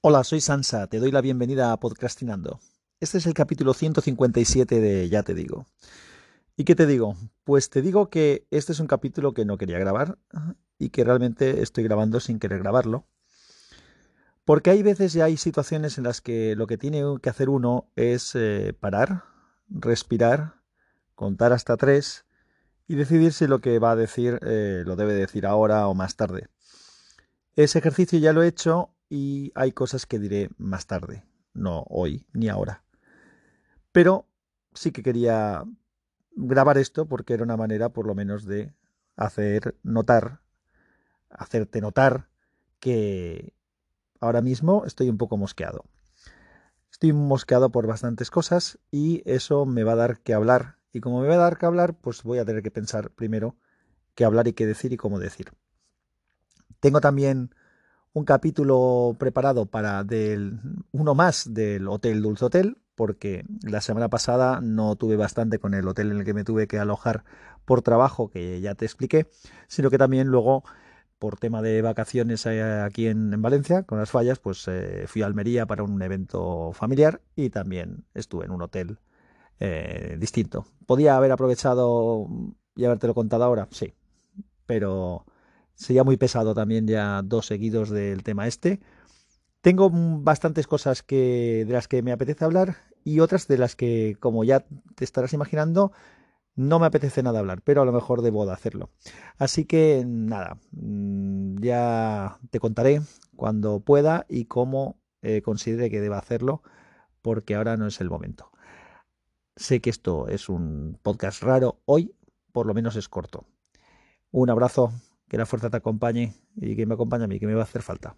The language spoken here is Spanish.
Hola, soy Sansa, te doy la bienvenida a Podcastinando. Este es el capítulo 157 de Ya te digo. ¿Y qué te digo? Pues te digo que este es un capítulo que no quería grabar y que realmente estoy grabando sin querer grabarlo. Porque hay veces y hay situaciones en las que lo que tiene que hacer uno es eh, parar, respirar, contar hasta tres y decidir si lo que va a decir eh, lo debe decir ahora o más tarde. Ese ejercicio ya lo he hecho y hay cosas que diré más tarde, no hoy ni ahora. Pero sí que quería grabar esto porque era una manera por lo menos de hacer notar, hacerte notar que ahora mismo estoy un poco mosqueado. Estoy mosqueado por bastantes cosas y eso me va a dar que hablar. Y como me va a dar que hablar, pues voy a tener que pensar primero qué hablar y qué decir y cómo decir. Tengo también un capítulo preparado para del, uno más del Hotel Dulce Hotel, porque la semana pasada no tuve bastante con el hotel en el que me tuve que alojar por trabajo, que ya te expliqué, sino que también luego, por tema de vacaciones eh, aquí en, Valencia, con las fallas, pues eh, fui a Almería para un evento familiar y también estuve en un hotel eh, distinto. ¿Podía haber aprovechado y habértelo contado ahora? Sí, pero Sería muy pesado también ya dos seguidos del tema este. Tengo bastantes cosas que, de las que me apetece hablar y otras de las que, como ya te estarás imaginando, no me apetece nada hablar, pero a lo mejor debo de hacerlo. Así que nada, mm, ya te contaré cuando pueda y cómo eh, considere que deba hacerlo, porque ahora no es el momento. Sé que esto es un podcast raro, hoy por lo menos es corto. Un abrazo que la fuerza te acompañe y que me acompañe a mí, que me va a hacer falta.